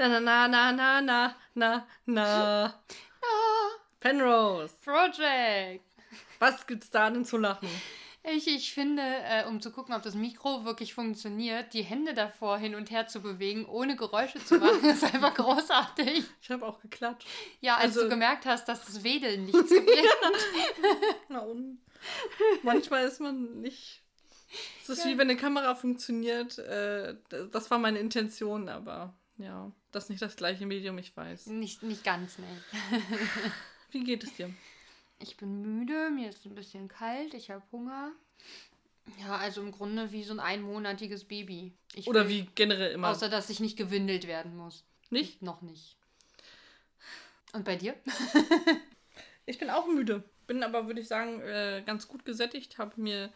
Na, na, na, na, na, na, na. Penrose. Project. Was gibt's da denn zu lachen? Ich, ich finde, äh, um zu gucken, ob das Mikro wirklich funktioniert, die Hände davor hin und her zu bewegen, ohne Geräusche zu machen, ist einfach großartig. Ich habe auch geklatscht. Ja, als Also- du gemerkt hast, dass das Wedeln nichts gewinnt. Na und? Manchmal ist man nicht. Es ist wie wenn eine Kamera funktioniert. Äh, das war meine Intention, aber ja, das ist nicht das gleiche Medium, ich weiß. nicht, nicht ganz, ne. Wie geht es dir? Ich bin müde, mir ist ein bisschen kalt, ich habe Hunger. Ja, also im Grunde wie so ein einmonatiges Baby. Ich Oder will- wie generell immer. Außer, dass ich nicht gewindelt werden muss. Nicht? Noch nicht. Und bei dir? Ich bin auch müde. Bin aber, würde ich sagen, äh, ganz gut gesättigt. Habe mir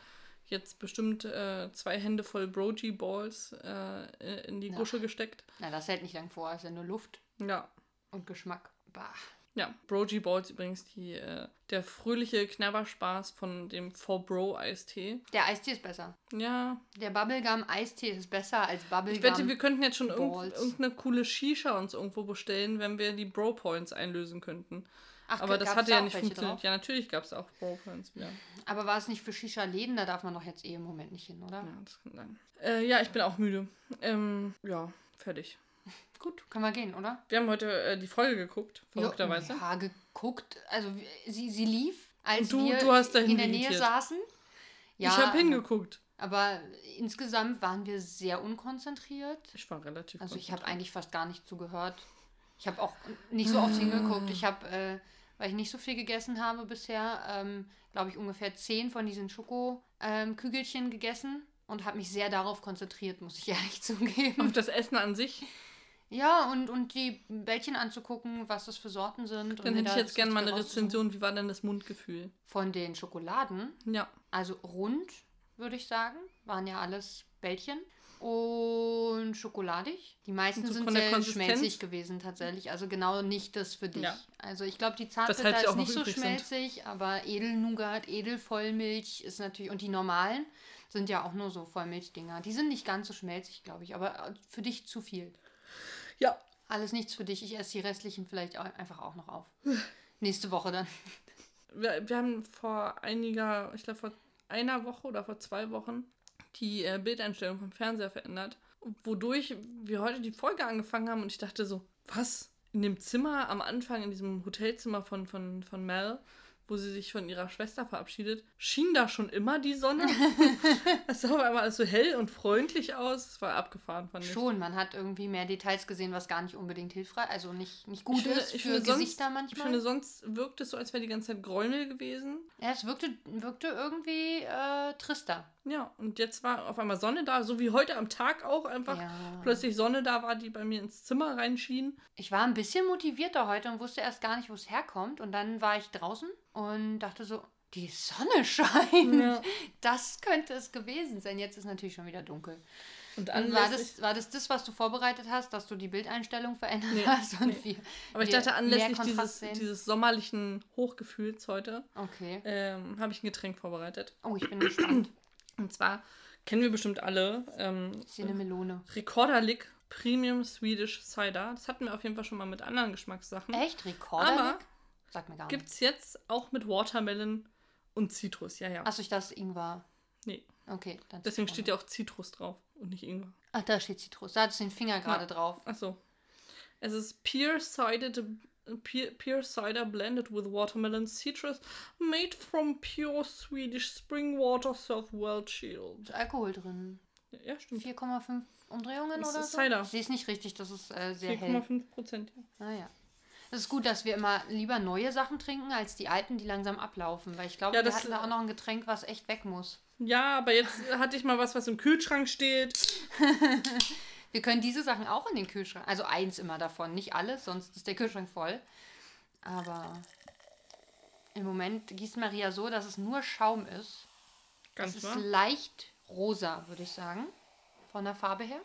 jetzt bestimmt äh, zwei Hände voll Brogy Balls äh, in die Ja. Gusche gesteckt. Na, das hält nicht lang vor, ist ja nur Luft Ja. und Geschmack. Bah. Ja, Brogy Balls übrigens die, äh, der fröhliche Knabberspaß von dem 4Bro Eistee. Der Eistee ist besser. Ja, Der Bubblegum-Eistee ist besser als Bubblegum. ich wette, wir könnten jetzt schon irgend, irgendeine coole Shisha uns irgendwo bestellen, wenn wir die Bro Points einlösen könnten. Ach, Aber das hatte da ja nicht funktioniert. drauf? Ja, natürlich gab es auch Bro Points wieder. Aber war es nicht für Shisha-Läden? Da darf man doch jetzt eh im Moment nicht hin, oder? Ja, das kann sein. Äh, ja, ich bin auch müde. Ähm, ja, fertig. Gut, können wir gehen, oder? Wir haben heute äh, die Folge geguckt, verrückterweise. Ja, ja, geguckt. Also sie, sie lief, als du- wir du in der Nähe saßen. Ja, ich habe hingeguckt. Aber insgesamt waren wir sehr unkonzentriert. Ich war relativ Also ich habe eigentlich fast gar nicht zugehört. Ich habe auch nicht so oft hingeguckt. Ich habe, äh, weil ich nicht so viel gegessen habe bisher, ähm, glaube ich ungefähr zehn von diesen Schokokügelchen gegessen und habe mich sehr darauf konzentriert, muss ich ehrlich zugeben. Auf das Essen an sich. Ja, und, und die Bällchen anzugucken, was das für Sorten sind. Dann hätte ich jetzt gerne mal eine. Rezension. Wie war denn das Mundgefühl? Von den Schokoladen, Ja. also rund, würde ich sagen, waren ja alles Bällchen. Und schokoladig. Die meisten so sind sehr schmelzig gewesen tatsächlich. Also genau nicht das für dich. Ja. Also ich glaube, die Zartbitter ist nicht so übrig sind. schmelzig, aber Edelnougat, Edelvollmilch ist natürlich... Und die normalen sind ja auch nur so Vollmilchdinger. Die sind nicht ganz so schmelzig, glaube ich. Aber äh, für dich zu viel. Ja. Alles nichts für dich. Ich esse die restlichen vielleicht auch, einfach auch noch auf. Nächste Woche dann. Wir, wir haben vor einiger, ich glaube vor einer Woche oder vor zwei Wochen die äh, Bildeinstellung vom Fernseher verändert. Wodurch wir heute die Folge angefangen haben und ich dachte so, was? In dem Zimmer am Anfang, in diesem Hotelzimmer von, von, von Mel, wo sie sich von ihrer Schwester verabschiedet, schien da schon immer die Sonne. es sah einmal alles so hell und freundlich aus. Es war abgefahren, fand ich. Schon, man hat irgendwie mehr Details gesehen, was gar nicht unbedingt hilfreich, also nicht, nicht gut Ich finde, ist ich für finde sonst, Gesichter Ich manchmal. finde, sonst wirkt es so, als wäre die ganze Zeit Gräumel gewesen. ja, es wirkte, wirkte irgendwie äh, trister. Ja, und jetzt war auf einmal Sonne da, so wie heute am Tag auch einfach Ja. plötzlich Sonne da war, die bei mir ins Zimmer reinschien. Ich war ein bisschen motivierter heute und wusste erst gar nicht, wo es herkommt. Und dann war ich draußen und dachte so, die Sonne scheint. Ja. Das könnte es gewesen sein. Jetzt ist natürlich schon wieder dunkel. Und war, das, war das das, was du vorbereitet hast, dass du die Bildeinstellung verändert Nee, hast? Und nee. wir, aber ich dachte, anlässlich dieses, dieses sommerlichen Hochgefühls heute Okay. ähm, habe ich ein Getränk vorbereitet. Oh, ich bin gespannt. Und zwar kennen wir bestimmt alle ähm, Ist hier eine Melone. Recorderlick Premium Swedish Cider. Das hatten wir auf jeden Fall schon mal mit anderen Geschmackssachen. Echt? Rekorder? Aber Sag mir gar Gibt nichts. es jetzt auch mit Watermelon und Zitrus. Ja, ja. Achso, ich dachte, Ingwer. Nee. Okay, dann Deswegen steht ja auch Zitrus drauf und nicht Ingwer. Ach, da steht Zitrus. Da hattest du den Finger gerade Ja. drauf. Achso. Es ist Pure Cider, pure, Cider blended with watermelon citrus, made from pure Swedish spring water, served well chilled. Ist Alkohol drin. Ja, stimmt. 4,5 Umdrehungen Das oder ist so? Cider. Ich sehe es nicht richtig, das ist äh, sehr hell. 4,5 Prozent. Ja. Naja. Es ist gut, dass wir immer lieber neue Sachen trinken, als die alten, die langsam ablaufen. Weil ich glaube, Ja, wir hatten da auch noch ein Getränk, was echt weg muss. ja, aber jetzt hatte ich mal was, was im Kühlschrank steht. Wir können diese Sachen auch in den Kühlschrank. Also eins immer davon, nicht alles, sonst ist der Kühlschrank voll. Aber im Moment gießt Maria so, dass es nur Schaum ist. Ganz es ist leicht rosa, würde ich sagen. Von der Farbe her.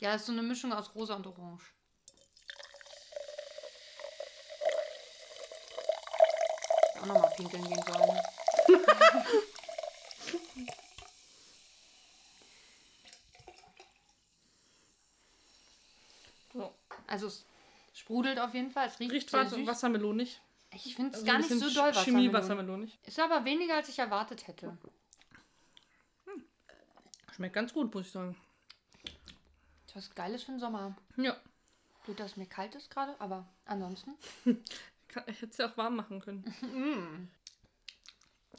Ja, es ist so eine Mischung aus rosa und orange. Auch nochmal pinkeln gehen sollen. Ja. Also es sprudelt auf jeden Fall. Es riecht, Riecht sehr süß. wassermelonig. Ich finde es Also gar nicht so doll Chemie wassermelonig. Ist aber weniger, als ich erwartet hätte. Schmeckt ganz gut, muss ich sagen. Das ist was Geiles für den Sommer. Ja. Gut, dass mir kalt ist gerade, aber ansonsten. Ich hätte es ja auch warm machen können.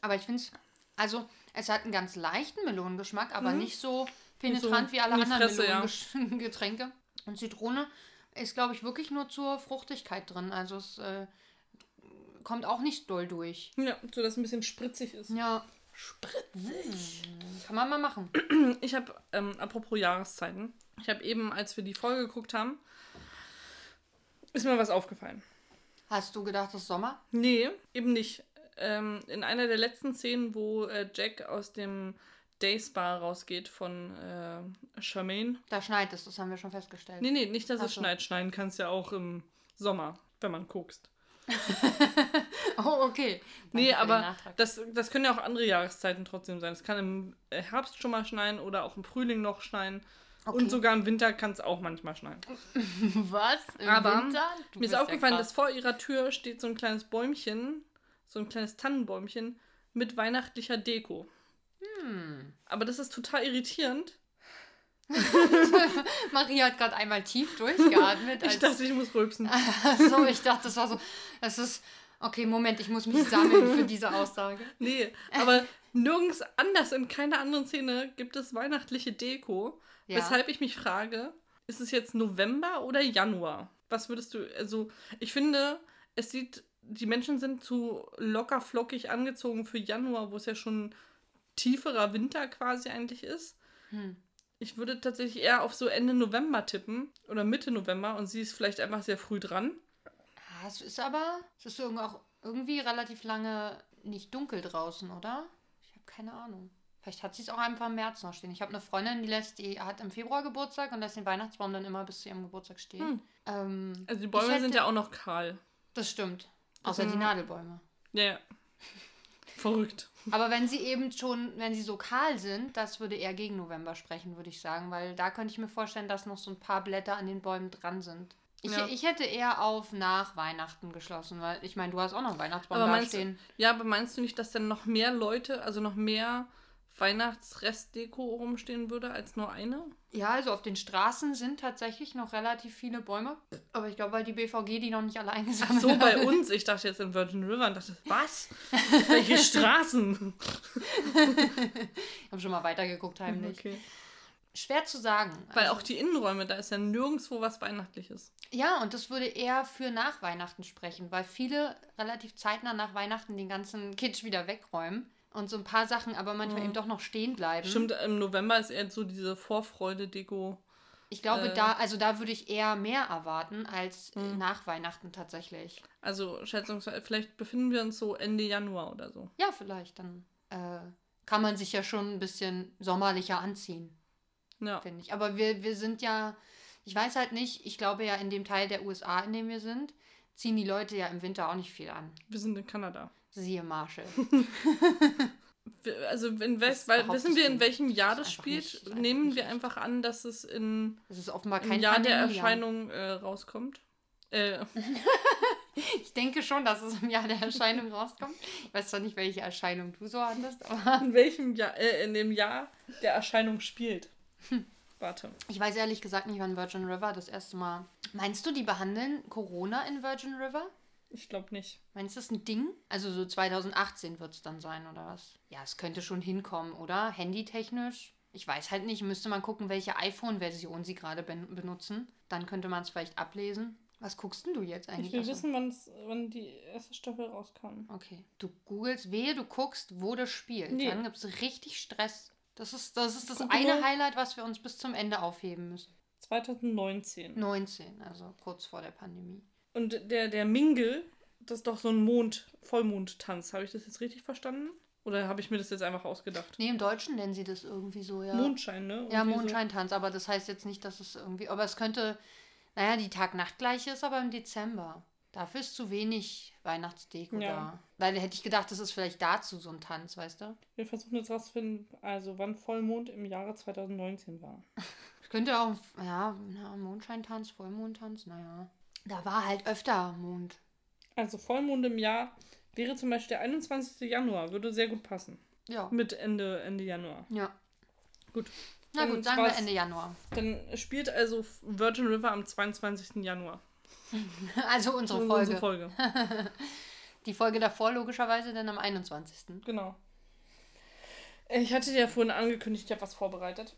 Aber ich finde es, also es hat einen ganz leichten Melonengeschmack, aber Mhm. nicht so penetrant so wie alle anderen Fresse, ja. Melonengetränke. Und Zitrone ist, glaube ich, wirklich nur zur Fruchtigkeit drin. Also es äh, kommt auch nicht doll durch. Ja, so dass es ein bisschen spritzig ist. Ja, Spritzig. kann man mal machen. Ich habe, ähm, apropos Jahreszeiten, ich habe eben, als wir die Folge geguckt haben, ist mir was aufgefallen. Hast du gedacht, es ist Sommer? Nee, eben nicht. Ähm, in einer der letzten Szenen, wo äh, Jack aus dem Days Bar rausgeht von äh, Charmaine. Da schneit es, das haben wir schon festgestellt. Nee, nee, nicht, dass Ach es so. schneit. Schneien kann es ja auch im Sommer, wenn man guckst. Oh, okay. Nee, Danke den aber das, das können ja auch andere Jahreszeiten trotzdem sein. Es kann im äh, Herbst schon mal schneien oder auch im Frühling noch schneien. Okay. Und sogar im Winter kann es auch manchmal schneien. Was? Im Aber Winter? Du Mir ist ja aufgefallen, krass. dass vor ihrer Tür steht so ein kleines Bäumchen, so ein kleines Tannenbäumchen mit weihnachtlicher Deko. Hm. Aber das ist total irritierend. Maria hat gerade einmal tief durchgeatmet. Ich dachte, ich muss rülpsen. so, ich dachte, das war so. Das ist. Okay, Moment, ich muss mich sammeln für diese Aussage. Nee, aber nirgends anders, in keiner anderen Szene gibt es weihnachtliche Deko. Ja. Weshalb ich mich frage, ist es jetzt November oder Januar? Was würdest du, also ich finde, es sieht, die Menschen sind zu locker flockig angezogen für Januar, wo es ja schon tieferer Winter quasi eigentlich ist. Hm. Ich würde tatsächlich eher auf so Ende November tippen oder Mitte November und sie ist vielleicht einfach sehr früh dran. Ah, es ist aber. Es ist irgendwie auch irgendwie relativ lange nicht dunkel draußen, oder? Ich habe keine Ahnung. Vielleicht hat sie es auch einfach im März noch stehen. Ich habe eine Freundin, die lässt, die hat im Februar Geburtstag und lässt den Weihnachtsbaum dann immer bis zu ihrem Geburtstag stehen. Hm. Ähm, Also die Bäume hätte- sind ja auch noch kahl. Das stimmt. Außer die sind- Nadelbäume. Ja, ja. Verrückt. Aber wenn sie eben schon, wenn sie so kahl sind, das würde eher gegen November sprechen, würde ich sagen, weil da könnte ich mir vorstellen, dass noch so ein paar Blätter an den Bäumen dran sind. Ich, Ja. ich hätte eher auf nach Weihnachten geschlossen, weil ich meine, du hast auch noch einen Weihnachtsbaum Aber da meinst, du, stehen. ja, aber meinst du nicht, dass dann noch mehr Leute, also noch mehr Weihnachtsrestdeko rumstehen würde als nur eine? Ja, also auf den Straßen sind tatsächlich noch relativ viele Bäume. Aber ich glaube, weil die BVG die noch nicht alle eingesammelt So bei hat. uns. Ich dachte jetzt in Virgin River und dachte, was? Welche Straßen? Ich habe schon mal weitergeguckt heimlich. Okay. Schwer zu sagen. Weil Also- auch die Innenräume, da ist ja nirgendwo was Weihnachtliches. Ja, und das würde eher für nach Weihnachten sprechen, weil viele relativ zeitnah nach Weihnachten den ganzen Kitsch wieder wegräumen und so ein paar Sachen aber manchmal eben doch noch stehen bleiben. Stimmt, im November ist eher so diese Vorfreude-Deko. Ich glaube, äh, da, also da würde ich eher mehr erwarten als nach Weihnachten tatsächlich. Also schätzungsweise, vielleicht befinden wir uns so Ende Januar oder so. Ja, vielleicht. Dann äh, kann man sich ja schon ein bisschen sommerlicher anziehen, Ja. finde ich. Aber wir, wir sind ja, ich weiß halt nicht, ich glaube ja in dem Teil der USA, in dem wir sind, ziehen die Leute ja im Winter auch nicht viel an. Wir sind in Kanada. Siehe Marshall. Also in West, weil wissen wir, in welchem Jahr Das spielt? nicht- Nehmen wir einfach an, dass es in Das ist offenbar im kein Jahr der Pandemiejahr. Erscheinung äh, rauskommt. Äh, Ich denke schon, dass es im Jahr der Erscheinung rauskommt. Ich weiß zwar nicht, welche Erscheinung du so hattest, aber in welchem Jahr, äh, in dem Jahr der Erscheinung spielt. Hm. Warte. ich weiß ehrlich gesagt nicht, wann Virgin River das erste Mal. Meinst du, die behandeln Corona in Virgin River? Ich glaube nicht. Meinst du, das ist ein Ding? Also so 2018 wird es dann sein, oder was? Ja, es könnte schon hinkommen, oder? Handytechnisch? Ich weiß halt nicht. Müsste man gucken, welche iPhone-Version sie gerade ben benutzen. Dann könnte man es vielleicht ablesen. Was guckst denn du jetzt eigentlich? Ich will Achso. wissen, wann die erste Staffel rauskam. Okay. Du googelst, wehe, du guckst, wo das spielt. Nee. Dann gibt es richtig Stress. Das ist das, ist das Guck eine. Highlight, was wir uns bis zum Ende aufheben müssen. 2019. 19, also kurz vor der Pandemie. Und der, der Mingle, das ist doch so ein Mond, Vollmondtanz. Habe ich das jetzt richtig verstanden? Oder habe ich mir das jetzt einfach ausgedacht? Nee, im Deutschen nennen sie das irgendwie so, ja. Mondschein, ne? Ja, Irgendwie so. Mondscheintanz, aber das heißt jetzt nicht, dass es irgendwie. Aber es könnte. Naja, die Tag-Nacht-Gleiche ist aber im Dezember. Dafür ist zu wenig Weihnachtsdeko Ja. da. Weil hätte ich gedacht, das ist vielleicht dazu so ein Tanz, weißt du? Wir versuchen jetzt rauszufinden, also wann Vollmond im Jahre 2019 war. Könnte auch, ja, na, Mondscheintanz, Vollmondtanz, naja. Da war halt öfter Mond. Also Vollmond im Jahr wäre zum Beispiel der 21. Januar, würde sehr gut passen. Ja. Mit Ende, Ende Januar. Ja. Gut. Na gut, sagen wir Ende Januar. Dann spielt also Virgin River am 22. Januar. Also unsere Folge. Unsere Folge. Die Folge davor logischerweise dann am 21. Genau. Ich hatte dir ja vorhin angekündigt, ich habe was vorbereitet.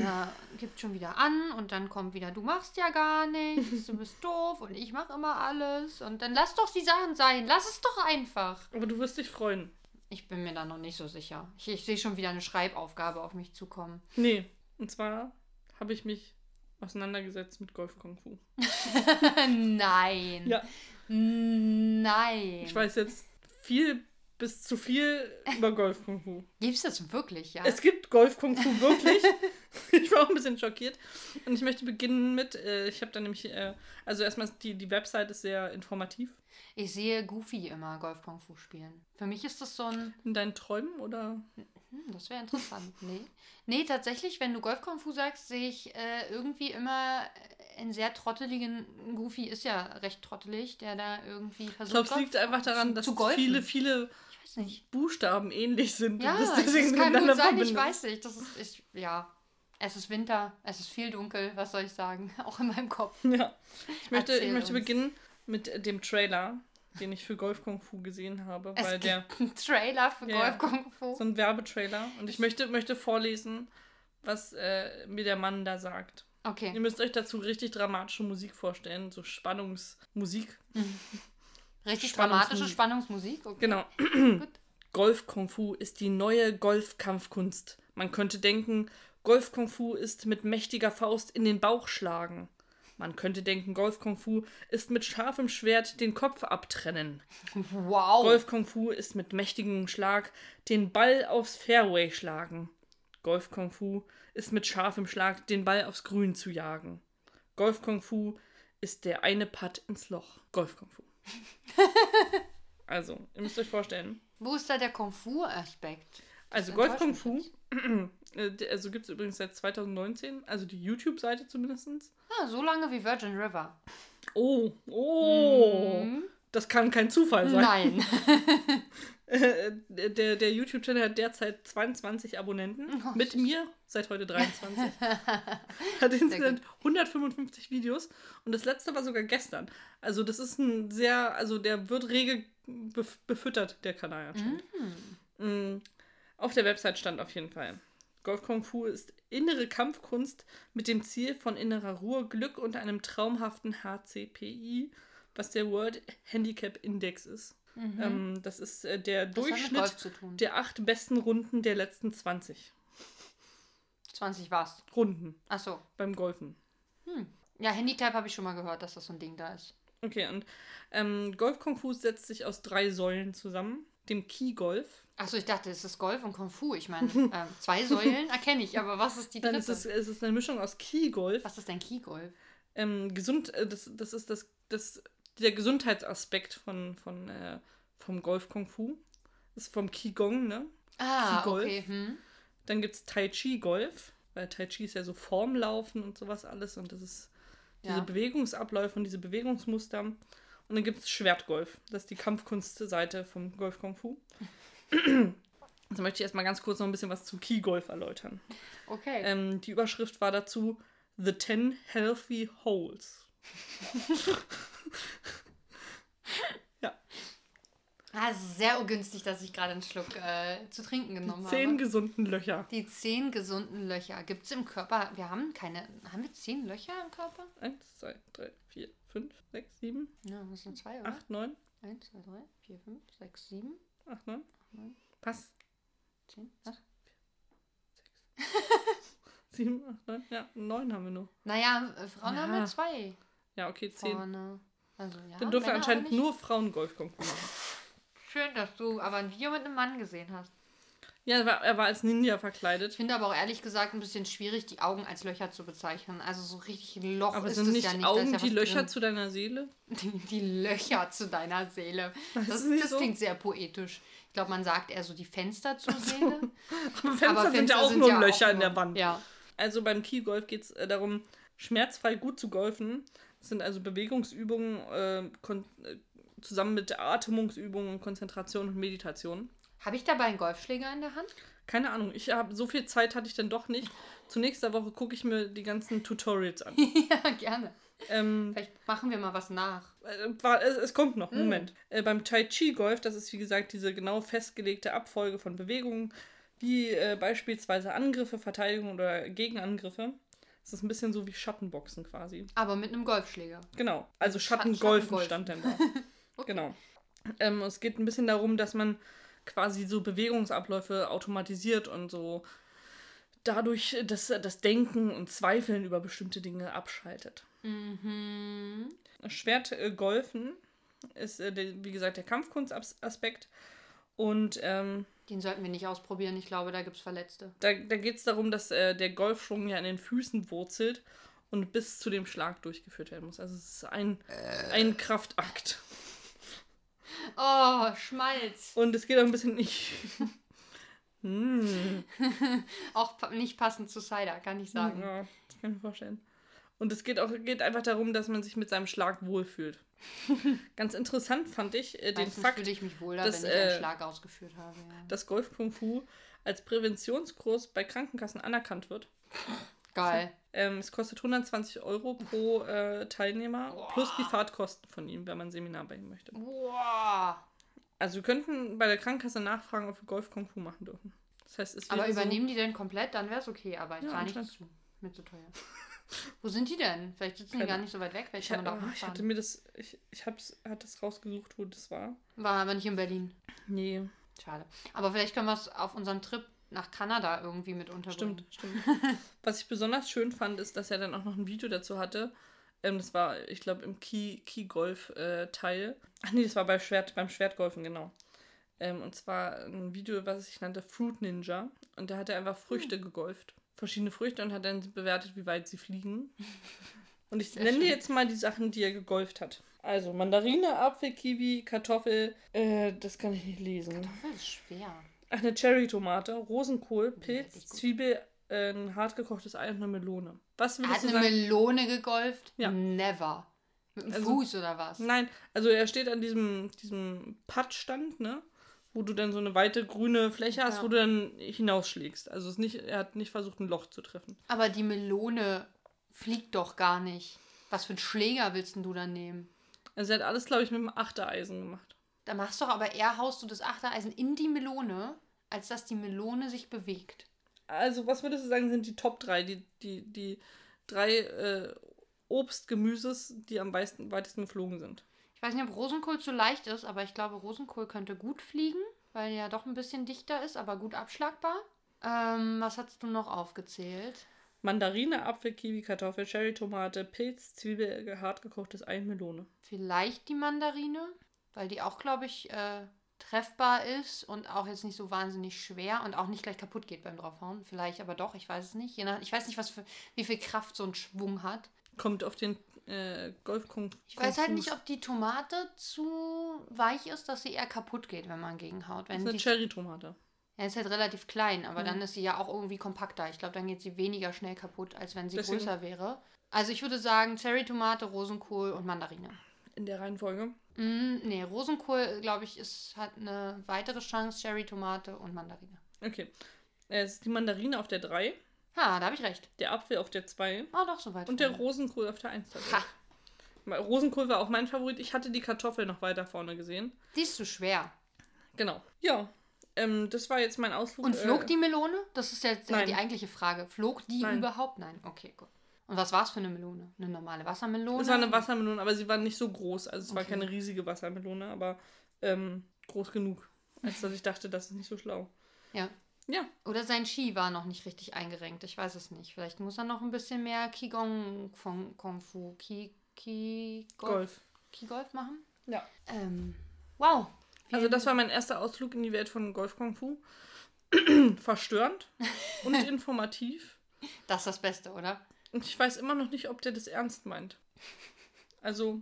Ja, gibt schon wieder an und dann kommt wieder, du machst ja gar nichts, du bist doof und ich mache immer alles. Und dann lass doch die Sachen sein, lass es doch einfach. Aber du wirst dich freuen. Ich bin mir da noch nicht so sicher. Ich, ich sehe schon wieder eine Schreibaufgabe auf mich zukommen. Nee. Und zwar habe ich mich auseinandergesetzt mit Golf Kung Fu. Nein. Ja. Nein. Ich weiß jetzt viel bis zu viel über Golf Kung Fu. Gibt's das wirklich, ja? Es gibt Golf Kung Fu wirklich. ich war auch ein bisschen schockiert. Und ich möchte beginnen mit, äh, ich habe da nämlich, äh, also erstmal die, die Website ist sehr informativ. Ich sehe Goofy immer Golf Kung Fu spielen. Für mich ist das so ein. In deinen Träumen oder? Hm, das wäre interessant. Nee. Nee, tatsächlich, wenn du Golf Kung Fu sagst, sehe ich äh, irgendwie immer einen sehr trotteligen. Goofy ist ja recht trottelig, der da irgendwie Ich versucht. glaube, es liegt einfach daran, zu- dass zu viele, viele Ich weiß nicht. Buchstaben ähnlich sind. Ja, das deswegen kann gut sein, ich weiß nicht. Das ist, ich, ja. Es ist Winter, es ist viel dunkel, was soll ich sagen? Auch in meinem Kopf. Ja. Ich möchte, ich möchte uns. beginnen mit dem Trailer, den ich für Golf Kung Fu gesehen habe, Es weil der einen Trailer für Ja. Golf Kung Fu. so ein Werbetrailer und ich möchte, möchte vorlesen, was äh, mir der Mann da sagt. Ihr Okay. müsst euch dazu richtig dramatische Musik vorstellen, so Spannungsmusik. Richtig dramatische Spannungsmusik. Okay. Genau. Golf Kung Fu ist die neue Golfkampfkunst. Man könnte denken, Golf Kung Fu ist mit mächtiger Faust in den Bauch schlagen. Man könnte denken, Golf Kung Fu ist mit scharfem Schwert den Kopf abtrennen. Wow. Golf Kung Fu ist mit mächtigem Schlag den Ball aufs Fairway schlagen. Golf Kung Fu ist mit scharfem Schlag den Ball aufs Grün zu jagen. Golf Kung Fu ist der eine Putt ins Loch. Golf Kung Fu. also, ihr müsst euch vorstellen. Wo ist da der Kung Fu-Aspekt? Also Golf Kung Fu, äh, also gibt es übrigens seit 2019, also die YouTube-Seite zumindest. Ah, so lange wie Virgin River. Oh, oh, Mhm. das kann kein Zufall sein. Nein. Der der YouTube-Channel hat derzeit 22 Abonnenten. Oh, mit mir seit heute 23. hat insgesamt 155 Videos. Und das letzte war sogar gestern. Also, das ist ein sehr, also der wird rege bef befüttert, der Kanal anscheinend. Mhm. Mm, Auf der Website stand auf jeden Fall. Golf Kung Fu ist innere Kampfkunst mit dem Ziel von innerer Ruhe, Glück und einem traumhaften HCPI, was der World Handicap Index ist. Ähm, das ist äh, der Das Durchschnitt Golf der acht besten Runden der letzten 20 20 was? Runden Achso. beim Golfen. Ja, Handicap habe ich schon mal gehört, dass das so ein Ding da ist. Okay, und ähm, Golf Kung Fu setzt sich aus drei Säulen zusammen. Dem Key Golf. Achso, ich dachte, es ist Golf und Kung Fu. Ich meine, ähm, zwei Säulen erkenne ich, aber was ist die Dann dritte? ist es, es ist eine Mischung aus Key Golf, was ist denn Key-Golf? ähm, gesund, äh, das, das ist das, das, der Gesundheitsaspekt von, von, äh, vom Golf Kung Fu. Das ist vom Qigong, ne? Ah, Key-Golf. okay. Hm. Dann gibt es Tai Chi Golf, weil Tai Chi ist ja so Formlaufen und sowas alles und das ist diese Ja. Bewegungsabläufe und diese Bewegungsmuster. Und dann gibt es Schwertgolf, das ist die Kampfkunstseite vom Golf Kung Fu. Also möchte ich erstmal ganz kurz noch ein bisschen was zu Key Golf erläutern. Okay. Ähm, die Überschrift war dazu The 10 Healthy Holes. ah, es ist sehr ungünstig, dass ich gerade einen Schluck äh, zu trinken genommen Zehn habe. gesunden Löcher. Die zehn gesunden Löcher. Gibt es im Körper, wir haben keine, haben wir zehn Löcher im Körper? Eins, zwei, drei, vier, fünf, sechs, sieben, Ja, das sind zwei, oder? acht, neun. Eins, zwei, drei, vier, fünf, sechs, sieben, Acht, neun. neun. Pass. zehn. Was? Sieben, acht, neun. Ja, neun haben wir nur. Naja, äh, Frauen haben Ja. ja zwei Ja, okay, zehn. vorne. Also, ja, Dann Männer anscheinend nur Frauen Golf machen. Schön, dass du aber ein Video mit einem Mann gesehen hast. Ja, er war, er war als Ninja Ich verkleidet. finde aber auch ehrlich gesagt ein bisschen schwierig, die Augen als Löcher zu bezeichnen. Also so richtig ein Loch Aber ist sind es nicht ja nicht. Augen ja die Löcher drin. zu deiner Seele? Die, die Löcher zu deiner Seele. Das Das, das so? klingt sehr poetisch. Ich glaube, man sagt eher so die Fenster zur Seele. Aber Fenster Aber sind ja auch sind nur ja Löcher in nur- der Wand. Ja. Also beim Key-Golf geht es äh, darum, schmerzfrei gut zu golfen. Das sind also Bewegungsübungen äh, äh, zusammen mit Atmungsübungen, Konzentration und Meditation. Habe ich dabei einen Golfschläger in der Hand? Keine Ahnung, ich habe so viel Zeit hatte ich dann doch nicht. Zur nächsten Woche gucke ich mir die ganzen Tutorials an. ja, gerne. Ähm, Vielleicht machen wir mal was nach. Äh, es, es, kommt noch, Mm. Moment. Äh, beim Tai Chi Golf, das ist wie gesagt diese genau festgelegte Abfolge von Bewegungen, wie äh, beispielsweise Angriffe, Verteidigung oder Gegenangriffe. Das ist ein bisschen so wie Schattenboxen quasi. Aber mit einem Golfschläger. Genau, also Schatten- Schattengolfen Schattengolfen. stand dann da. Genau. Ähm, es geht ein bisschen darum, dass man quasi so Bewegungsabläufe automatisiert und so dadurch das, das Denken und Zweifeln über bestimmte Dinge abschaltet. Mhm. Schwertgolfen ist, äh, der, wie gesagt, der Kampfkunstaspekt. Und ähm, Den sollten wir nicht ausprobieren. Ich glaube, da gibt es Verletzte. da, da geht es darum, dass äh, der Golfschwung ja in den Füßen wurzelt und bis zu dem Schlag durchgeführt werden muss. Also es ist ein, ein Kraftakt. Oh, Schmalz. Und es geht auch ein bisschen nicht. hm, Auch nicht passend zu Cider, kann ich sagen. ja, das kann ich mir vorstellen. Und es geht auch geht einfach darum, dass man sich mit seinem Schlag wohlfühlt. Ganz interessant fand ich äh, den Meistens Fakt, fühle ich mich wohler, dass, wenn ich einen äh, Schlag ausgeführt habe. Ja. dass Golf Kung Fu als Präventionskurs bei Krankenkassen anerkannt wird. Geil. Ähm, es kostet 120 Euro pro äh, Teilnehmer plus die Fahrtkosten von ihm, wenn man ein Seminar bei ihm möchte. Boah. Also wir könnten bei der Krankenkasse nachfragen, ob wir Golf Kung Fu machen dürfen. Das heißt, es Aber übernehmen die denn komplett? Dann wäre es okay, aber ich Ja, zahle nicht dazu. Mir zu teuer. Wo sind die denn? Vielleicht sitzen die Keine- gar nicht so weit weg. Vielleicht ich, kann man da auch ich hatte mir das, ich, ich hab's, hatte das rausgesucht, wo das war. War aber nicht in Berlin. Nee, Schade. Aber vielleicht können wir es auf unserem Trip nach Kanada irgendwie mit unterbringen. stimmt, stimmt. Was ich besonders schön fand, ist, dass er dann auch noch ein Video dazu hatte. Ähm, das war, ich glaube, im Key, Key Golf äh, Teil. Ach nee, das war bei Schwert, beim Schwertgolfen, genau. Ähm, und zwar ein Video, was sich nannte Fruit Ninja. Und da hat er einfach Früchte gegolft. Verschiedene Früchte und hat dann bewertet, wie weit sie fliegen. Und ich Sehr nenne dir schön. jetzt mal die Sachen, die er gegolft hat. Also Mandarine, Apfel, Kiwi, Kartoffel, äh, das kann ich nicht lesen. Kartoffel ist schwer. Ach, eine Cherry-Tomate, Rosenkohl, Pilz, gut. Zwiebel, äh, ein hart gekochtes Ei und eine Melone. Was würdest hat du eine sagen? Melone gegolft? Ja. Never. Mit dem Also- Fuß oder was? Nein, also er steht an diesem, diesem Puttstand, ne? Wo du dann so eine weite grüne Fläche hast, Ja. wo du dann hinausschlägst. Also es ist nicht, er hat nicht versucht, ein Loch zu treffen. Aber die Melone fliegt doch gar nicht. Was für einen Schläger willst denn du dann nehmen? Also er hat alles, glaube ich, mit dem Achtereisen gemacht. Da machst du doch aber eher haust du das Achtereisen in die Melone, als dass die Melone sich bewegt. Also, was würdest du sagen, sind die Top 3, die, die, die drei äh, Obstgemüses, die am weitesten, weitesten geflogen sind? Ich weiß nicht, ob Rosenkohl zu leicht ist, aber ich glaube, Rosenkohl könnte gut fliegen, weil er ja doch ein bisschen dichter ist, aber gut abschlagbar. Ähm, was hast du noch aufgezählt? Mandarine, Apfel, Kiwi, Kartoffel, Cherry-Tomate, Pilz, Zwiebel, hart gekochtes Ei, Melone. Vielleicht die Mandarine, weil die auch, glaube ich, äh, treffbar ist und auch jetzt nicht so wahnsinnig schwer und auch nicht gleich kaputt geht beim draufhauen. Vielleicht aber doch, ich weiß es nicht. Je nach, ich weiß nicht, was für, wie viel Kraft so ein Schwung hat. Kommt auf den äh, Golfkung. Ich weiß halt nicht, ob die Tomate zu weich ist, dass sie eher kaputt geht, wenn man gegenhaut. Das Wenn ist eine Cherry-Tomate. ja, ist halt relativ klein, aber Mhm. dann ist sie ja auch irgendwie kompakter. Ich glaube, dann geht sie weniger schnell kaputt, als wenn sie Deswegen- größer wäre. Also ich würde sagen Cherry-Tomate, Rosenkohl und Mandarine. In der Reihenfolge. Mm, nee, Rosenkohl, glaube ich, ist, hat eine weitere Chance. Cherry-Tomate und Mandarine. Okay. Äh, Es ist die Mandarine auf der 3, Ha, da habe ich recht. der Apfel auf der 2 Oh, doch, so weit. und der. Rosenkohl auf der 1. Ha, Rosenkohl war auch mein Favorit. Ich hatte die Kartoffel noch weiter vorne gesehen. die ist zu schwer. Genau. Ja. Ähm, das war jetzt mein Ausflug. Und flog äh, die Melone? Das ist jetzt nein. die eigentliche Frage. Flog die Nein. überhaupt? Nein. Okay, gut. Und was war es für eine Melone? Eine normale Wassermelone? Es war eine Wassermelone, aber sie war nicht so groß. Also es war Okay. keine riesige Wassermelone, aber ähm, groß genug. Als dass ich dachte, das ist nicht so schlau. Ja. Ja. Oder sein Ski war noch nicht richtig eingerenkt. Ich weiß es nicht. Vielleicht muss er noch ein bisschen mehr Qigong von Kung Fu. Qi, Qi, Golf. Golf. Qi Golf machen? Ja. Ähm, wow. Also das war mein erster Ausflug in die Welt von Golf Kung Fu. Verstörend und informativ. Das ist das Beste, oder? Und ich weiß immer noch nicht, ob der das ernst meint. Also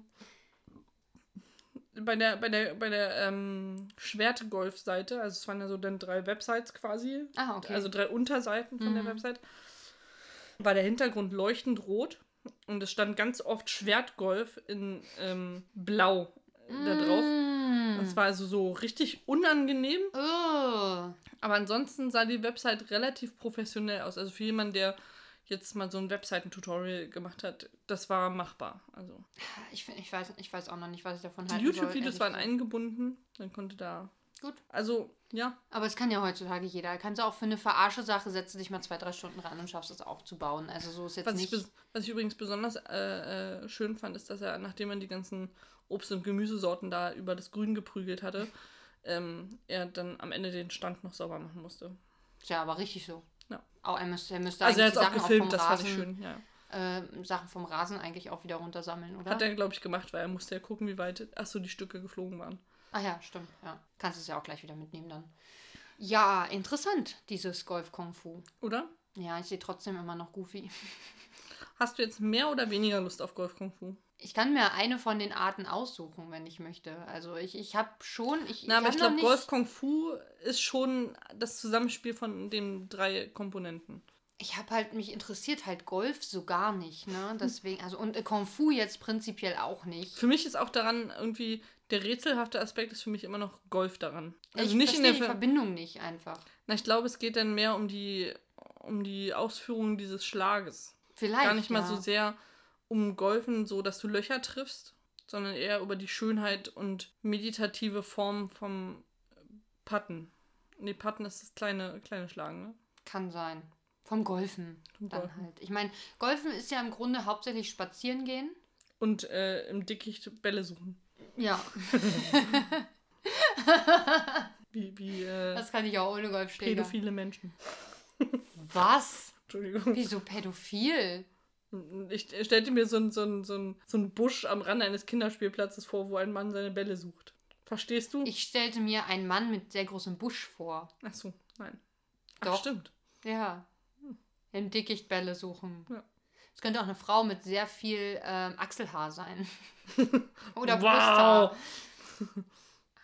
bei der, bei der, bei der ähm, Schwertgolf-Seite, also es waren ja so dann drei Websites quasi, Ah, okay. also drei Unterseiten von der Mhm. Website. war der Hintergrund leuchtend rot und es stand ganz oft Schwertgolf in ähm, Blau da drauf. Mm. Das war also so richtig unangenehm. Oh. Aber ansonsten sah die Website relativ professionell aus. Also für jemanden, der jetzt mal so ein Webseiten-Tutorial gemacht hat, das war machbar. Also Ich, ich, weiß, ich weiß auch noch nicht, was ich davon die halten soll. YouTube-Videos waren eingebunden. Dann konnte da. Gut. Also, ja. Aber es kann ja heutzutage jeder. Kannst du auch für eine verarsche Sache, setze dich mal zwei, drei Stunden ran und schaffst es auch zu bauen. Also so ist jetzt Was ich, nicht... bes- was ich übrigens besonders äh, äh, schön fand, ist, dass er, nachdem er die ganzen Obst- und Gemüsesorten da über das Grün geprügelt hatte, ähm, er dann am Ende den Stand noch sauber machen musste. Ist ja aber richtig so. Auch, er müsste, er müsste Also er eigentlich hat es die auch gefilmt, vom das fand Rasen, ich schön, ja. Äh, Sachen vom Rasen eigentlich auch wieder runtersammeln, oder? Hat er, glaube ich, gemacht, weil er musste ja gucken, wie weit, ach so, die Stücke geflogen waren. Ah ja, stimmt. Ja. Kannst es ja auch gleich wieder mitnehmen dann. Ja, interessant, dieses Golf Kung Fu. Oder? Ja, ich sehe trotzdem immer noch Goofy. Hast du jetzt mehr oder weniger Lust auf Golf Kung Fu? Ich kann mir eine von den Arten aussuchen, wenn ich möchte. Also ich, ich habe schon... Ich, Na, aber ich glaube, nicht- Golf Kung Fu ist schon das Zusammenspiel von den drei Komponenten. ich habe halt, mich interessiert halt Golf so gar nicht, ne? Deswegen, also und äh, Kung Fu jetzt prinzipiell auch nicht. Für mich ist auch daran irgendwie, der rätselhafte Aspekt ist für mich immer noch Golf daran. Also ich nicht in der die Ver Verbindung nicht einfach. Na, ich glaube, es geht dann mehr um die, um die Ausführung dieses Schlages. Vielleicht. Gar nicht mal ja. so sehr um Golfen, so dass du Löcher triffst, sondern eher über die Schönheit und meditative Form vom Putten. Nee, Putten ist das kleine, kleine Schlagen, ne? Kann sein. Vom Golfen. Vom Dann Golfen. halt. Ich meine, Golfen ist ja im Grunde hauptsächlich spazieren gehen. Und äh, im Dickicht Bälle suchen. Ja, Wie, wie äh, das kann ich auch ohne Golfschläger. pädophile Menschen. Was? Entschuldigung. Wieso pädophil? Ich stellte mir so einen so so einen- so einen Busch am Rand eines Kinderspielplatzes vor, wo ein Mann seine Bälle sucht. Verstehst du? Ich stellte mir einen Mann mit sehr großem Busch vor. Ach so, nein. Ach, Doch. stimmt. Ja. Im Dickicht Bälle suchen. Ja. Es könnte auch eine Frau mit sehr viel ähm, Achselhaar sein. Oder Wow. Brusthaar.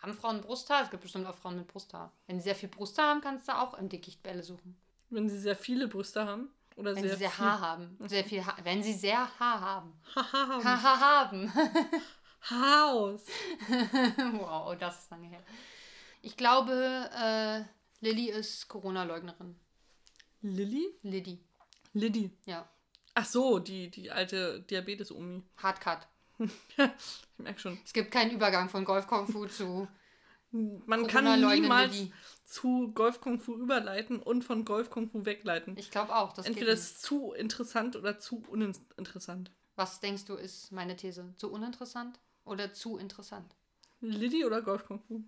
Haben Frauen Brusthaar? Es gibt bestimmt auch Frauen mit Brusthaar. Wenn sie sehr viel Brusthaar haben, kannst du auch im Dickicht Bälle suchen. Wenn sie sehr viele Brüste haben. Oder Wenn sehr sie sehr viel- Haar haben. Sehr viel Haar. Wenn sie sehr Haar haben. Haha. Haha haben. Haus. wow, das ist lange her. Ich glaube, äh, Lilly ist Corona-Leugnerin. Lilly? Liddy. Liddy. Ja. Ach so, die, die alte Diabetes-Omi. Hardcut. ich merke schon. Es gibt keinen Übergang von Golf Kung Fu zu Man kann niemals zu Golf Kung Fu überleiten und von Golf Kung Fu wegleiten. Ich glaube auch. Das Entweder ist es zu interessant oder zu uninteressant. Was denkst du, ist meine These? Zu uninteressant oder zu interessant? Liddy oder Golf Kung Fu?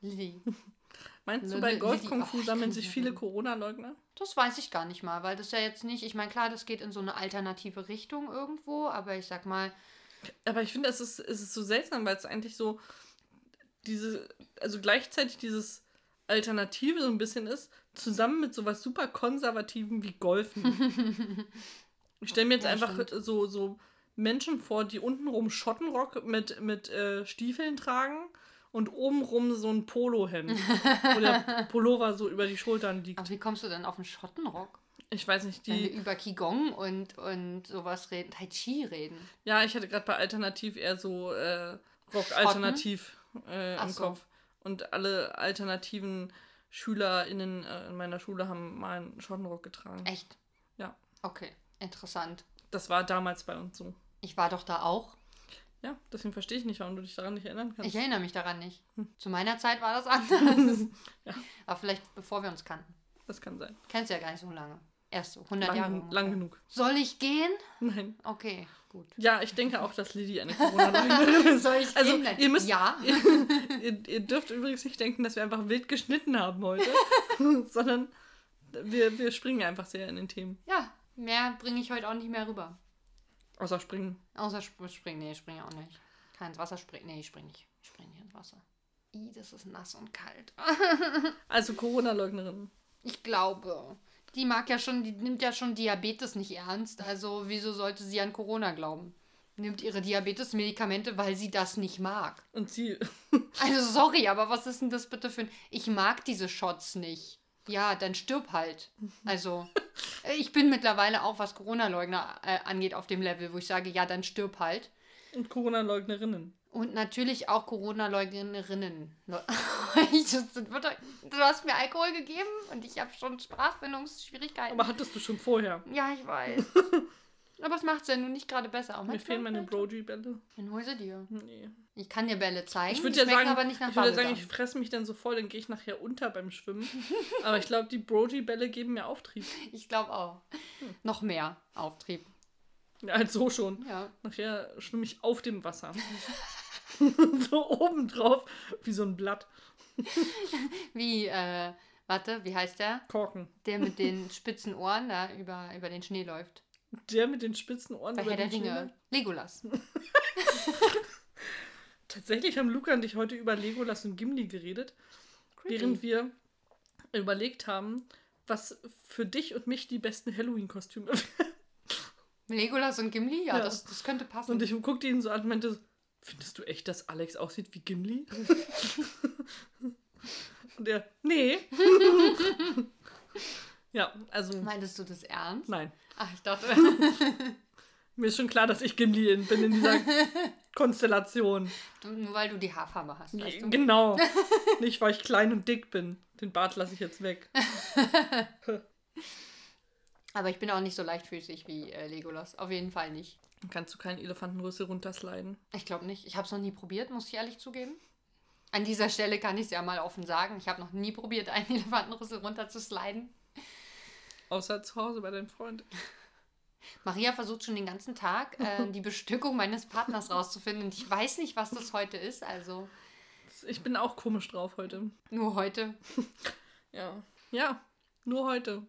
Liddy. Meinst du, bei Golf Kung Fu sammeln sich viele. Corona-Leugner? Das weiß ich gar nicht mal, weil das ja jetzt nicht, ich meine, klar, das geht in so eine alternative Richtung irgendwo, aber ich sag mal, Aber ich finde, es ist, es ist so seltsam, weil es eigentlich so diese, also gleichzeitig dieses Alternative so ein bisschen ist, zusammen mit sowas super Konservativem wie Golfen. ich stelle mir jetzt Ja, einfach stimmt. so, so Menschen vor, die untenrum Schottenrock mit, mit äh, Stiefeln tragen und obenrum so ein Polohemd, wo der Pullover so über die Schultern liegt. aber wie kommst du denn auf den Schottenrock? Ich weiß nicht, Wenn wir die. über Qigong und, und sowas reden, Tai Chi reden. Ja, ich hatte gerade bei Alternativ eher so äh, Rock-Alternativ äh, im so. Kopf. Und alle alternativen SchülerInnen äh, in meiner Schule haben mal einen Schottenrock getragen. Echt? Ja. Okay, interessant. Das war damals bei uns so. Ich war doch da auch. Ja, deswegen verstehe ich nicht, warum du dich daran nicht erinnern kannst. Ich erinnere mich daran nicht. Zu meiner Zeit war das anders. Ja. Aber vielleicht bevor wir uns kannten. Das kann sein. Kennst du ja gar nicht so lange. Erst so 100 Jahre. Lang, ungefähr. lang genug. Soll ich gehen? Nein. Okay, gut. Ja, ich denke auch, dass Lilly eine Corona-Leugnerin ist. Soll ich Also, gehen? Ihr müsst- Ja. ihr, ihr dürft übrigens nicht denken, dass wir einfach wild geschnitten haben heute, sondern wir, wir springen einfach sehr in den Themen. Ja, mehr bringe ich heute auch nicht mehr rüber. Außer springen. Außer sp springen. Nee, ich springe auch nicht. Kein ins Wasser springen. Nee, ich springe nicht. Ich springe nicht ins Wasser. Ih, das ist nass und kalt. Also Corona-Leugnerin. Ich glaube. Die mag ja schon, die nimmt ja schon Diabetes nicht ernst. Also wieso sollte sie an Corona glauben? Nimmt ihre Diabetes-Medikamente, weil sie das nicht mag. Und sie, Also sorry, aber was ist denn das bitte für ein... Ich mag diese Shots nicht. Ja, dann stirb halt. Also, ich bin mittlerweile auch, was Corona-Leugner äh, angeht, auf dem Level, wo ich sage, ja, dann stirb halt. Und Corona-Leugnerinnen. Und natürlich auch Corona-Leugnerinnen. Du hast mir Alkohol gegeben und ich habe schon Sprachfindungsschwierigkeiten. Aber hattest du schon vorher. ja, ich weiß. Aber es macht es ja nun nicht gerade besser. Auch Mir fehlen meine Brogy-Bälle. Dann hol sie dir. Nee. Ich kann dir Bälle zeigen. Ich würde ja sagen, aber nicht nach ich würde sagen, ich fresse mich dann so voll, dann gehe ich nachher unter beim Schwimmen. Aber ich glaube, die Brogy-Bälle geben mir Auftrieb. Ich glaube auch. Noch mehr Auftrieb. Ja, halt so schon. Ja. Nachher schwimme ich auf dem Wasser. so oben drauf, wie so ein Blatt. Wie, äh, warte, wie heißt der? Korken. Der mit den spitzen Ohren da über, über den Schnee läuft. Der mit den spitzen Ohren. Bei über Herr der den Ringe. Legolas. Tatsächlich haben Luca und ich heute über Legolas und Gimli geredet, während wir überlegt haben, was für dich und mich die besten Halloween-Kostüme wären. Legolas und Gimli? Ja, Ja. Das, das könnte passen. Und ich guckte ihn so an und meinte, so, findest du echt, dass Alex aussieht wie Gimli? und er, nee. ja, also, Meintest du das ernst? nein. Ach, ich dachte. Mir ist schon klar, dass ich Gimli bin in dieser Konstellation. nur weil du die Haarfarbe hast, weißt du? Genau. Nicht, weil ich klein und dick bin. Den Bart lasse ich jetzt weg. Aber ich bin auch nicht so leichtfüßig wie äh, Legolas. Auf jeden Fall nicht. Kannst du keinen Elefantenrüssel runtersliden? Ich glaube nicht. Ich habe es noch nie probiert, muss ich ehrlich zugeben. An dieser Stelle kann ich es ja mal offen sagen. Ich habe noch nie probiert, einen Elefantenrüssel runterzusliden. Außer zu Hause bei deinem Freund. Maria versucht schon den ganzen Tag, äh, die Bestückung meines Partners rauszufinden. Und ich weiß nicht, was das heute ist. Also Ich bin auch komisch drauf heute. nur heute. Ja. Ja, nur heute.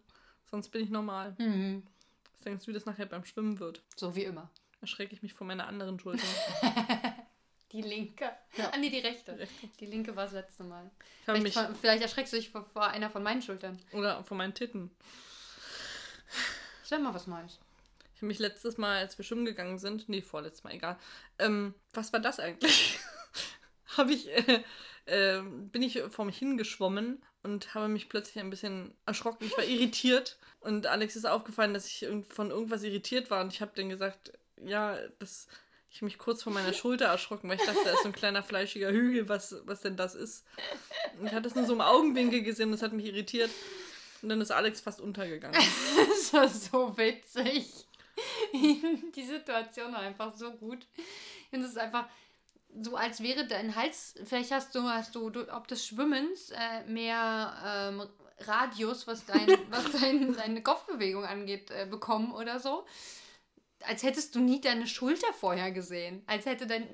Sonst bin ich normal. Mhm. Was denkst du, wie das nachher beim Schwimmen wird? So wie immer. Erschrecke ich mich von meiner anderen Schulter. Die linke. Ja. Ah, nee, die rechte. Rechte. Die linke war das letzte Mal. Vielleicht, mich. von, vielleicht erschreckst du dich vor, vor einer von meinen Schultern. Oder von meinen Titten. Sag mal was Neues. Ich habe mich letztes Mal, als wir schwimmen gegangen sind, nee, vorletztes Mal, egal. Ähm, was war das eigentlich? habe ich, äh, äh, bin ich vor mich hingeschwommen und habe mich plötzlich ein bisschen erschrocken. Ich war irritiert und Alex ist aufgefallen, dass ich von irgendwas irritiert war und ich habe dann gesagt, ja, dass ich mich kurz von meiner Schulter erschrocken, weil ich dachte, da ist so ein kleiner fleischiger Hügel, was, was denn das ist. Und ich hatte es nur so im Augenwinkel gesehen und das hat mich irritiert. Und dann ist Alex fast untergegangen. Das war so witzig. Die Situation war einfach so gut. Finde es ist einfach so, als wäre dein Hals, vielleicht hast du, hast du, du ob des Schwimmens äh, mehr ähm, Radius, was, dein, was dein, deine Kopfbewegung angeht, äh, bekommen oder so. Als hättest du nie deine Schulter vorher gesehen. Als hätte dein,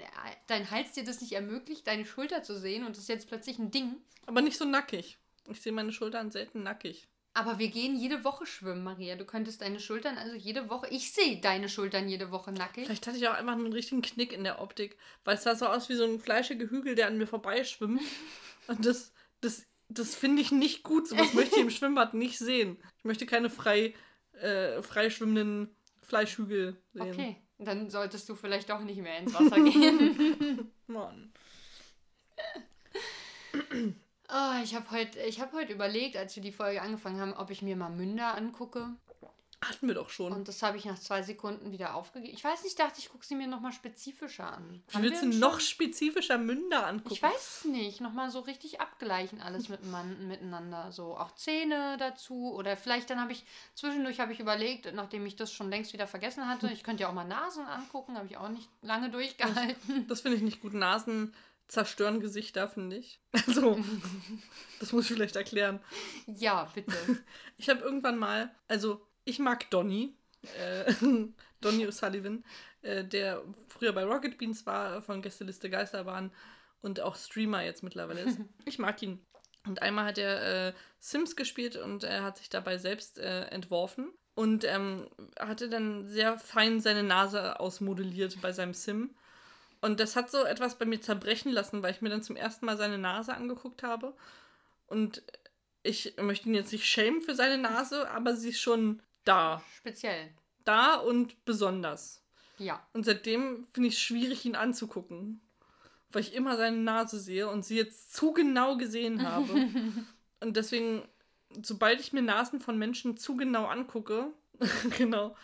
dein Hals dir das nicht ermöglicht, deine Schulter zu sehen und das ist jetzt plötzlich ein Ding. Aber nicht so nackig. Ich sehe meine Schultern selten nackig. Aber wir gehen jede Woche schwimmen, Maria. Du könntest deine Schultern also jede Woche. Ich sehe deine Schultern jede Woche nackig. Vielleicht hatte ich auch einfach einen richtigen Knick in der Optik, weil es sah so aus wie so ein fleischiger Hügel, der an mir vorbeischwimmt. Und das, das, das finde ich nicht gut. So was möchte ich im Schwimmbad nicht sehen. Ich möchte keine frei, äh, frei schwimmenden Fleischhügel sehen. Okay, dann solltest du vielleicht auch nicht mehr ins Wasser gehen. Mann. Oh, ich habe heute hab heut überlegt, als wir die Folge angefangen haben, ob ich mir mal Münder angucke. Hatten wir doch schon. Und das habe ich nach zwei Sekunden wieder aufgegeben. Ich weiß nicht, dachte ich, gucke sie mir nochmal spezifischer an. Wie Haben willst du noch spezifischer Münder angucken? Ich weiß es nicht. Nochmal so richtig abgleichen alles mit, man, miteinander. So auch Zähne dazu. Oder vielleicht dann habe ich, zwischendurch habe ich überlegt, nachdem ich das schon längst wieder vergessen hatte, ich könnte ja auch mal Nasen angucken, habe ich auch nicht lange durchgehalten. Das finde ich nicht gut. Nasen zerstören Gesichter, finde ich. Also, das muss ich vielleicht erklären. Ja, bitte. Ich habe irgendwann mal, also ich mag Donny, äh, Donny O'Sullivan, äh, der früher bei Rocket Beans war, von Gästeliste Geisterbahn und auch Streamer jetzt mittlerweile ist. Ich mag ihn. Und einmal hat er äh, Sims gespielt und er hat sich dabei selbst äh, entworfen und ähm, hatte dann sehr fein seine Nase ausmodelliert bei seinem Sim. Und das hat so etwas bei mir zerbrechen lassen, weil ich mir dann zum ersten Mal seine Nase angeguckt habe. Und ich möchte ihn jetzt nicht schämen für seine Nase, aber sie ist schon da. Speziell. Da und besonders. Ja. Und seitdem finde ich es schwierig, ihn anzugucken. Weil ich immer seine Nase sehe und sie jetzt zu genau gesehen habe. und deswegen sobald ich mir Nasen von Menschen zu genau angucke, genau,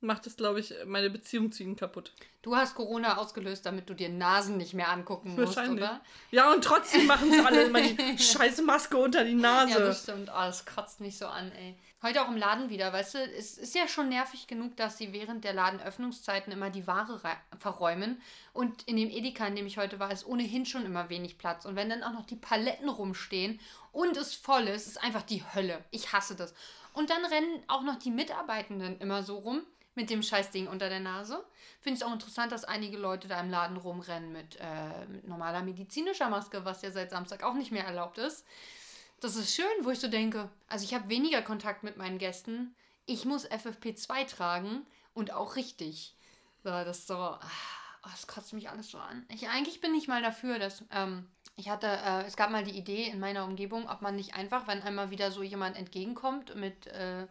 macht es, glaube ich, meine Beziehung zu ihnen kaputt. Du hast Corona ausgelöst, damit du dir Nasen nicht mehr angucken musst, oder? Ja, und trotzdem machen es alle immer die scheiße Maske unter die Nase. Ja, das stimmt. Oh, das kotzt mich so an, ey. Heute auch im Laden wieder, weißt du, es ist ja schon nervig genug, dass sie während der Ladenöffnungszeiten immer die Ware verräumen. Und in dem Edeka, in dem ich heute war, ist ohnehin schon immer wenig Platz. Und wenn dann auch noch die Paletten rumstehen und es voll ist, ist einfach die Hölle. Ich hasse das. Und dann rennen auch noch die Mitarbeitenden immer so rum mit dem Scheißding unter der Nase. Finde ich auch interessant, dass einige Leute da im Laden rumrennen mit, äh, mit normaler medizinischer Maske, was ja seit Samstag auch nicht mehr erlaubt ist. Das ist schön, wo ich so denke, also ich habe weniger Kontakt mit meinen Gästen. Ich muss FFP2 tragen und auch richtig. So, das so, oh, das kotzt mich alles so an. Ich, eigentlich bin ich mal dafür, dass, ähm, ich hatte, äh, es gab mal die Idee in meiner Umgebung, ob man nicht einfach, wenn einmal wieder so jemand entgegenkommt mit äh,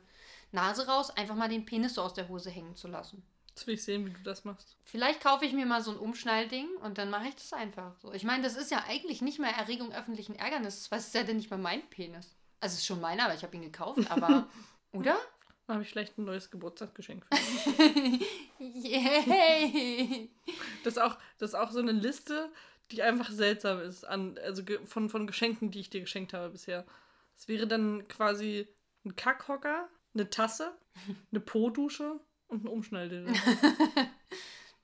Nase raus, einfach mal den Penis so aus der Hose hängen zu lassen. Jetzt will ich sehen, wie du das machst. Vielleicht kaufe ich mir mal so ein Umschnallding und dann mache ich das einfach. So, ich meine, das ist ja eigentlich nicht mehr Erregung öffentlichen Ärgernisses, weil es ist ja denn nicht mal mein Penis. Also es ist schon meiner, weil ich habe ihn gekauft, aber oder? Dann habe ich vielleicht ein neues Geburtstagsgeschenk für dich. Yay! Das ist auch, das ist auch so eine Liste, die einfach seltsam ist, an, also von, von Geschenken, die ich dir geschenkt habe bisher. Es wäre dann quasi ein Kackhocker, eine Tasse, eine Po-Dusche und ein Umschnalldildo.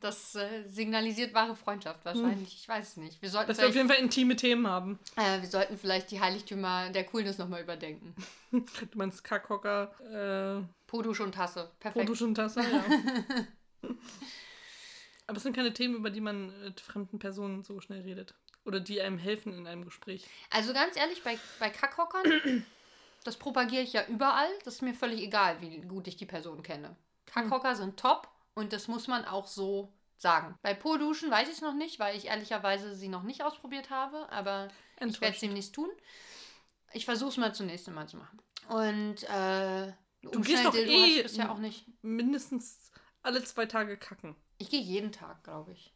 Das äh, signalisiert wahre Freundschaft wahrscheinlich. Ich weiß es nicht. Wir sollten, Dass wir auf jeden Fall intime Themen haben. äh, wir sollten vielleicht die Heiligtümer der Coolness nochmal überdenken. Du meinst Kackhocker, äh, Podusche und Tasse. Perfekt. Po-Dusche und Tasse, ja. Aber es sind keine Themen, über die man mit fremden Personen so schnell redet. Oder die einem helfen in einem Gespräch. Also ganz ehrlich, bei, bei Kackhockern, das propagiere ich ja überall. Das ist mir völlig egal, wie gut ich die Person kenne. Kackhocker sind top und das muss man auch so sagen. Bei Po-Duschen weiß ich es noch nicht, weil ich ehrlicherweise sie noch nicht ausprobiert habe, aber ich werde es demnächst tun. Ich versuche es mal zunächst einmal zu machen. Und äh, Du gehst doch eh- ich bisher auch nicht. Mindestens alle zwei Tage kacken. Ich gehe jeden Tag, glaube ich.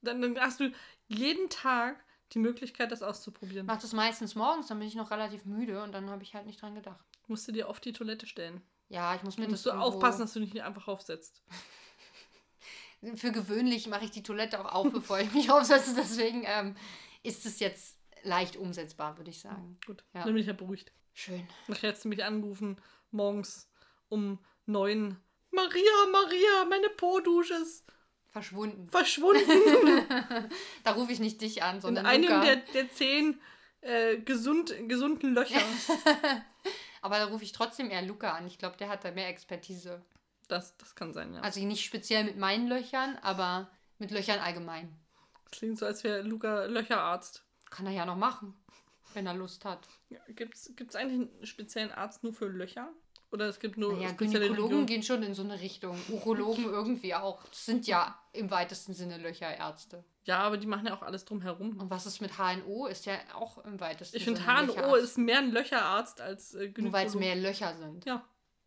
Dann, dann hast du jeden Tag die Möglichkeit, das auszuprobieren. Mache das meistens morgens, dann bin ich noch relativ müde und dann habe ich halt nicht dran gedacht. Musst du dir auf die Toilette stellen. Ja, ich muss mir musst das du irgendwo- aufpassen, dass du nicht einfach aufsetzt. Für gewöhnlich mache ich die Toilette auch auf, bevor ich mich aufsetze. Deswegen ähm, ist es jetzt leicht umsetzbar, würde ich sagen. Gut, Ja. dann bin ich ja beruhigt. Schön. Nachher hast du mich angerufen, morgens um neun. Maria, Maria, meine Po-Dusche ist Verschwunden. verschwunden. Da rufe ich nicht dich an, In sondern einem Luca. der, der zehn äh, gesund, gesunden Löcher. Aber da rufe ich trotzdem eher Luca an. Ich glaube, der hat da mehr Expertise. Das, das kann sein, ja. Also nicht speziell mit meinen Löchern, aber mit Löchern allgemein. Das klingt so, als wäre Luca Löcherarzt. Kann er ja noch machen, wenn er Lust hat. Ja, Gibt es eigentlich einen speziellen Arzt nur für Löcher? Oder es gibt nur Naja, spezielle Gynäkologen gehen schon in so eine Richtung. Urologen irgendwie auch. Das sind ja im weitesten Sinne Löcherärzte. Ja, aber die machen ja auch alles drumherum. Und was ist mit HNO? Ist ja auch im weitesten Ich finde, Sinne HNO Löcherarzt. ist mehr ein Löcherarzt als äh, Nur weil es Gynäkologe. mehr Löcher sind. Ja,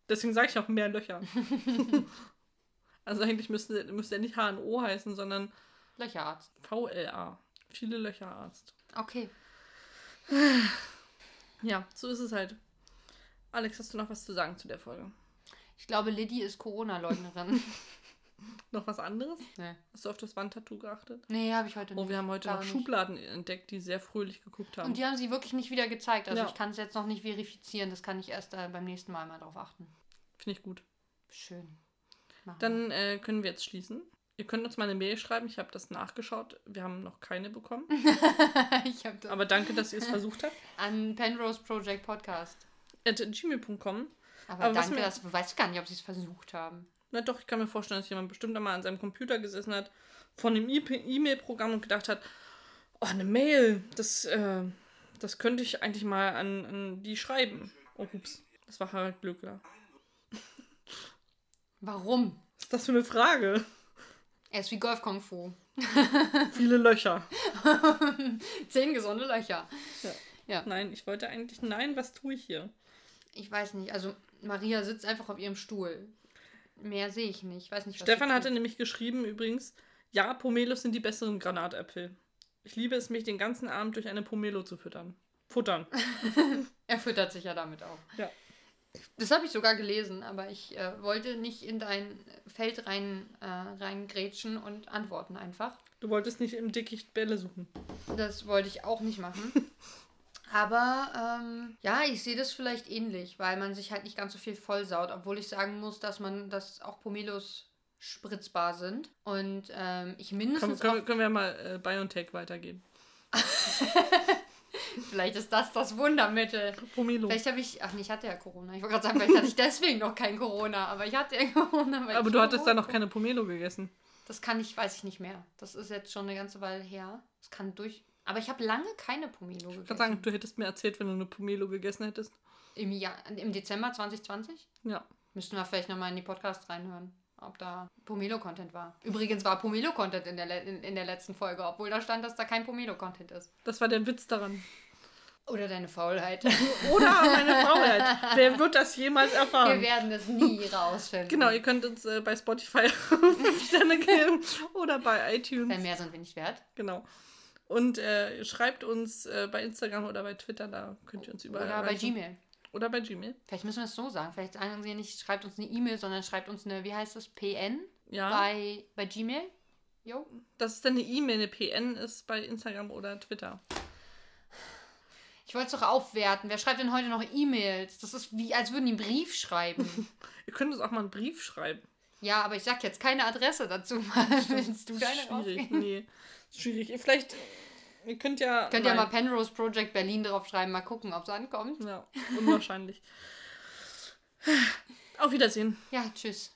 deswegen sage ich auch mehr Löcher. also eigentlich müsste, müsste er nicht HNO heißen, sondern Löcherarzt. VLA. Viele Löcherarzt. Okay. Ja, so ist es halt. Alex, hast du noch was zu sagen zu der Folge? Ich glaube, Liddy ist Corona-Leugnerin. Noch was anderes? nee. Hast du auf das Wandtattoo geachtet? Nee, habe ich heute nicht. Oh, wir haben heute Gar noch nicht. Schubladen entdeckt, die sehr fröhlich geguckt haben. Und die haben sie wirklich nicht wieder gezeigt. Also Ja. ich kann es jetzt noch nicht verifizieren. Das kann ich erst äh, beim nächsten Mal mal drauf achten. Finde ich gut. Schön. Machen Dann äh, können wir jetzt schließen. Ihr könnt uns mal eine Mail schreiben. Ich habe das nachgeschaut. Wir haben noch keine bekommen. ich habe Aber danke, dass ihr es versucht habt. an Penrose Project Podcast. Gmail.com. Aber, Aber danke, mir- das du weißt gar nicht, ob sie es versucht haben. Na doch, ich kann mir vorstellen, dass jemand bestimmt einmal an seinem Computer gesessen hat, von dem E- E-Mail-Programm und gedacht hat, oh, eine Mail, das, äh, das könnte ich eigentlich mal an, an die schreiben. Oh, ups, das war Harald Glöckler. Warum? Was ist das für eine Frage? Er ist wie Golf Kung Fu. Viele Löcher. Zehn gesunde Löcher. Nein, ich wollte eigentlich, nein, was tue ich hier? Ich weiß nicht. Also Maria sitzt einfach auf ihrem Stuhl. Mehr sehe ich nicht. Ich weiß nicht, Stefan hatte nämlich geschrieben übrigens, ja, Pomelos sind die besseren Granatäpfel. Ich liebe es, mich den ganzen Abend durch eine Pomelo zu füttern. Futtern. Er füttert sich ja damit auch. Ja. Das habe ich sogar gelesen, aber ich äh, wollte nicht in dein Feld rein, äh, reingrätschen und antworten einfach. Du wolltest nicht im Dickicht Bälle suchen. Das wollte ich auch nicht machen. Aber ähm, ja, ich sehe das vielleicht ähnlich, weil man sich halt nicht ganz so viel vollsaut, obwohl ich sagen muss, dass man, dass auch Pomelos spritzbar sind. Und ähm, ich Können, mindestens können, auch, können wir mal äh, BioNTech weitergeben. vielleicht ist das das Wundermittel. Pomelo. Vielleicht habe ich, ach nee, ich hatte ja Corona. Ich wollte gerade sagen, vielleicht hatte ich deswegen noch kein Corona, aber ich hatte ja Corona. Aber du hattest da noch keine Pomelo gegessen. Das kann ich, weiß ich nicht mehr. Das ist jetzt schon eine ganze Weile her. Das kann durch. Aber ich habe lange keine Pomelo Ich kann gegessen. sagen, du hättest mir erzählt, wenn du eine Pomelo gegessen hättest. Im, Jahr, Im Dezember 2020? Ja. Müssten wir vielleicht nochmal in die Podcasts reinhören, ob da Pomelo-Content war. Übrigens war Pomelo-Content in, der in, in der letzten Folge, obwohl da stand, dass da kein Pomelo-Content ist. Das war der Witz daran. Oder deine Faulheit. Oder meine Faulheit. Wer wird das jemals Wir erfahren? werden das nie rausfinden. Genau, ihr könnt uns äh, bei Spotify Sterne geben oder bei iTunes. mehr sind wir nicht wert. Genau. Und äh, schreibt uns äh, bei Instagram oder bei Twitter, da könnt ihr uns überall Oder bei erreichen. Gmail. Oder bei Gmail. Vielleicht müssen wir es so sagen. Vielleicht sagen sie nicht, schreibt uns eine E-Mail, sondern schreibt uns eine, wie heißt das, PN Ja. bei, bei Gmail. Jo. Das ist dann eine E-Mail, eine PN ist bei Instagram oder Twitter. Ich wollte es doch aufwerten. Wer schreibt denn heute noch E-Mails? Das ist wie, als würden die einen Brief schreiben. Ihr könnt uns auch mal einen Brief schreiben. ja, aber ich sag jetzt keine Adresse dazu. Willst du deine Schwierig. rausgeben? Nee. Schwierig. Ihr Vielleicht, ihr könnt ja. Könnt ihr Nein. mal Penrose Project Berlin draufschreiben, mal gucken, ob es ankommt. Ja, unwahrscheinlich. Auf Wiedersehen. Ja, tschüss.